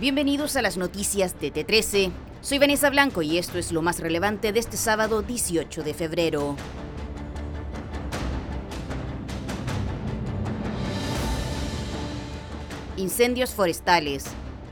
Bienvenidos a las noticias de T13. Soy Vanessa Blanco y esto es lo más relevante de este sábado 18 de febrero. Incendios forestales.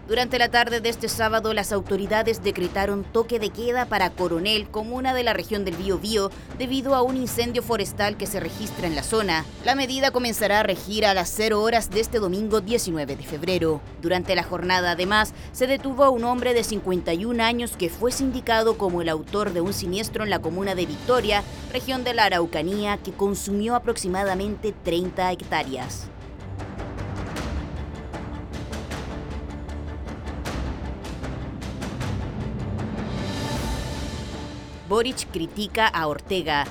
Durante la tarde de este sábado, las autoridades decretaron toque de queda para Coronel, comuna de la región del Biobío, debido a un incendio forestal que se registra en la zona. La medida comenzará a regir a las 0 horas de este domingo 19 de febrero. Durante la jornada, además, se detuvo a un hombre de 51 años que fue sindicado como el autor de un siniestro en la comuna de Victoria, región de la Araucanía, que consumió aproximadamente 30 hectáreas. Boric critica a Ortega.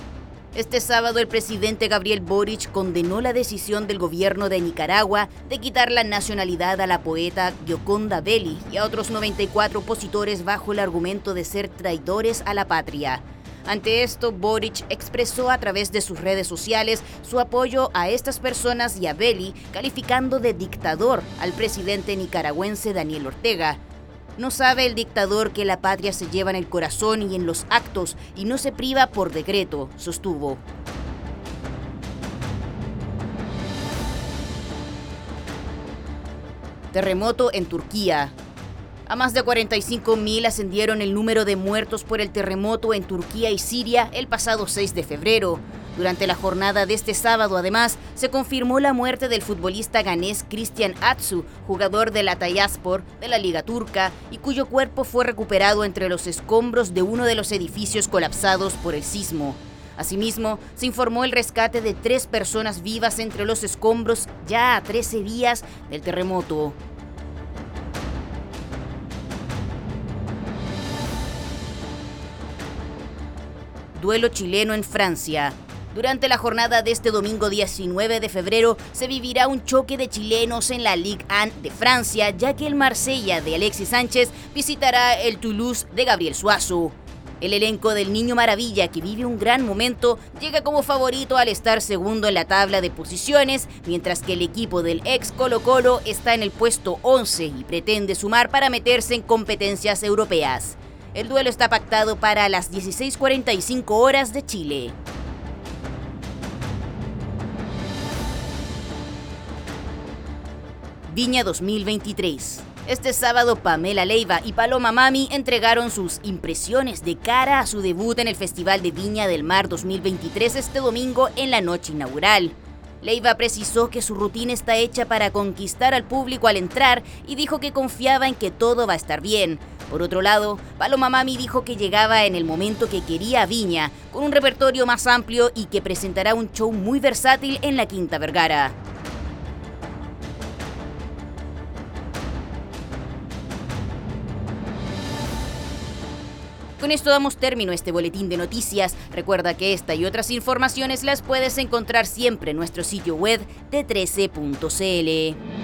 Este sábado el presidente Gabriel Boric condenó la decisión del gobierno de Nicaragua de quitar la nacionalidad a la poeta Gioconda Belli y a otros 94 opositores bajo el argumento de ser traidores a la patria. Ante esto, Boric expresó a través de sus redes sociales su apoyo a estas personas y a Belli, calificando de dictador al presidente nicaragüense Daniel Ortega. No sabe el dictador que la patria se lleva en el corazón y en los actos y no se priva por decreto, sostuvo. Terremoto en Turquía. A más de 45.000 ascendieron el número de muertos por el terremoto en Turquía y Siria el pasado 6 de febrero. Durante la jornada de este sábado, además, se confirmó la muerte del futbolista ganés Christian Atsu, jugador de la Tayaspor de la Liga Turca, y cuyo cuerpo fue recuperado entre los escombros de uno de los edificios colapsados por el sismo. Asimismo, se informó el rescate de tres personas vivas entre los escombros ya a 13 días del terremoto. Duelo chileno en Francia. Durante la jornada de este domingo 19 de febrero se vivirá un choque de chilenos en la Ligue 1 de Francia, ya que el Marsella de Alexis Sánchez visitará el Toulouse de Gabriel Suazo. El elenco del Niño Maravilla, que vive un gran momento, llega como favorito al estar segundo en la tabla de posiciones, mientras que el equipo del ex Colo Colo está en el puesto 11 y pretende sumar para meterse en competencias europeas. El duelo está pactado para las 16:45 horas de Chile. Viña 2023. Este sábado Pamela Leiva y Paloma Mami entregaron sus impresiones de cara a su debut en el Festival de Viña del Mar 2023 este domingo en la noche inaugural. Leiva precisó que su rutina está hecha para conquistar al público al entrar y dijo que confiaba en que todo va a estar bien. Por otro lado, Paloma Mami dijo que llegaba en el momento que quería a Viña, con un repertorio más amplio y que presentará un show muy versátil en la Quinta Vergara. Con esto damos término a este boletín de noticias. Recuerda que esta y otras informaciones las puedes encontrar siempre en nuestro sitio web de 13.cl.